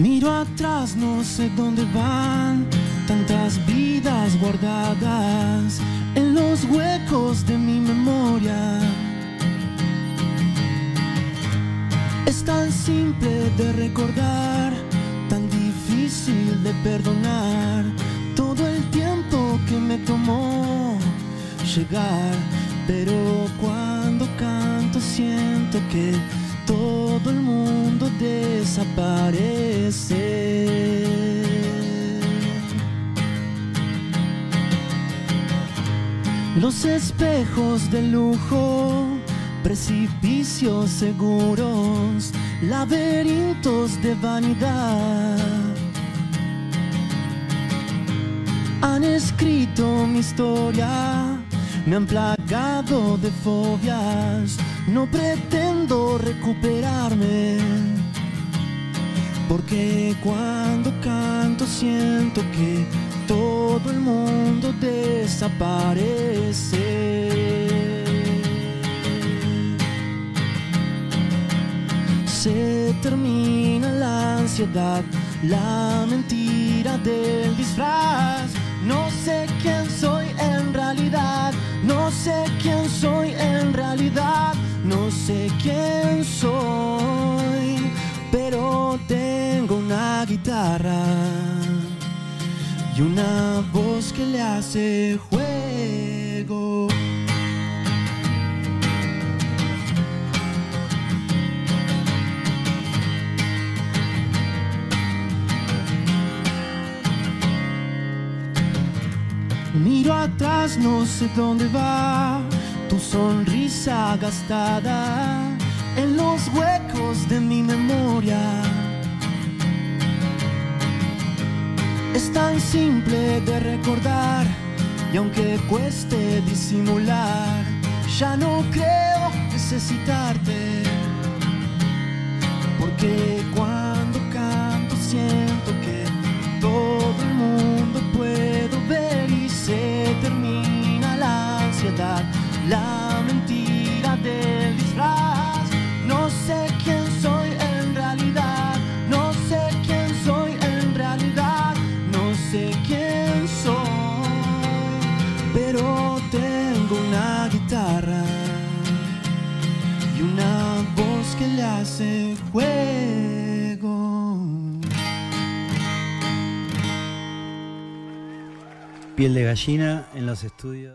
Miro atrás, no sé dónde van tantas vidas guardadas en los huecos de mi memoria. Es tan simple de recordar, tan difícil de perdonar todo el tiempo que me tomó llegar. Pero cuando canto siento que todo el mundo desaparece. Los espejos de lujo, precipicios seguros, laberintos de vanidad. Han escrito mi historia, me han plagado de fobias, no pretendo recuperarme. Porque cuando canto siento que todo el mundo desaparece. Se termina la ansiedad, la mentira del disfraz. No sé quién soy en realidad, no sé quién soy en realidad, no sé quién soy, y una voz que le hace juego. Miro atrás, no sé dónde va tu sonrisa gastada en los huecos de mi memoria. Simple de recordar y aunque cueste disimular, ya no creo necesitarte. Porque cuando canto siento que todo el mundo puedo ver y se termina la ansiedad, la mentira del disfraz. No sé quién hace juego. Piel de gallina en los estudios.